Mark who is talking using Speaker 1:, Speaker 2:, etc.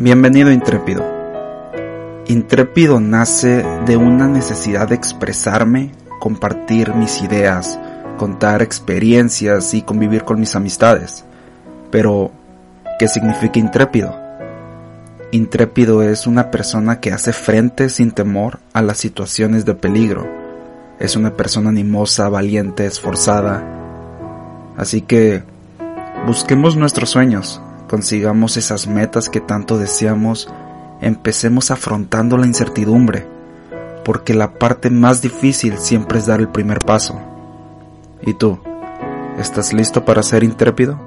Speaker 1: Bienvenido Intrépido. Intrépido nace de una necesidad de expresarme, compartir mis ideas, contar experiencias y convivir con mis amistades. Pero, ¿qué significa intrépido? Intrépido es una persona que hace frente sin temor a las situaciones de peligro. Es una persona animosa, valiente, esforzada. Así que, busquemos nuestros sueños, consigamos esas metas que tanto deseamos, empecemos afrontando la incertidumbre, porque la parte más difícil siempre es dar el primer paso. ¿Y tú? ¿Estás listo para ser intrépido?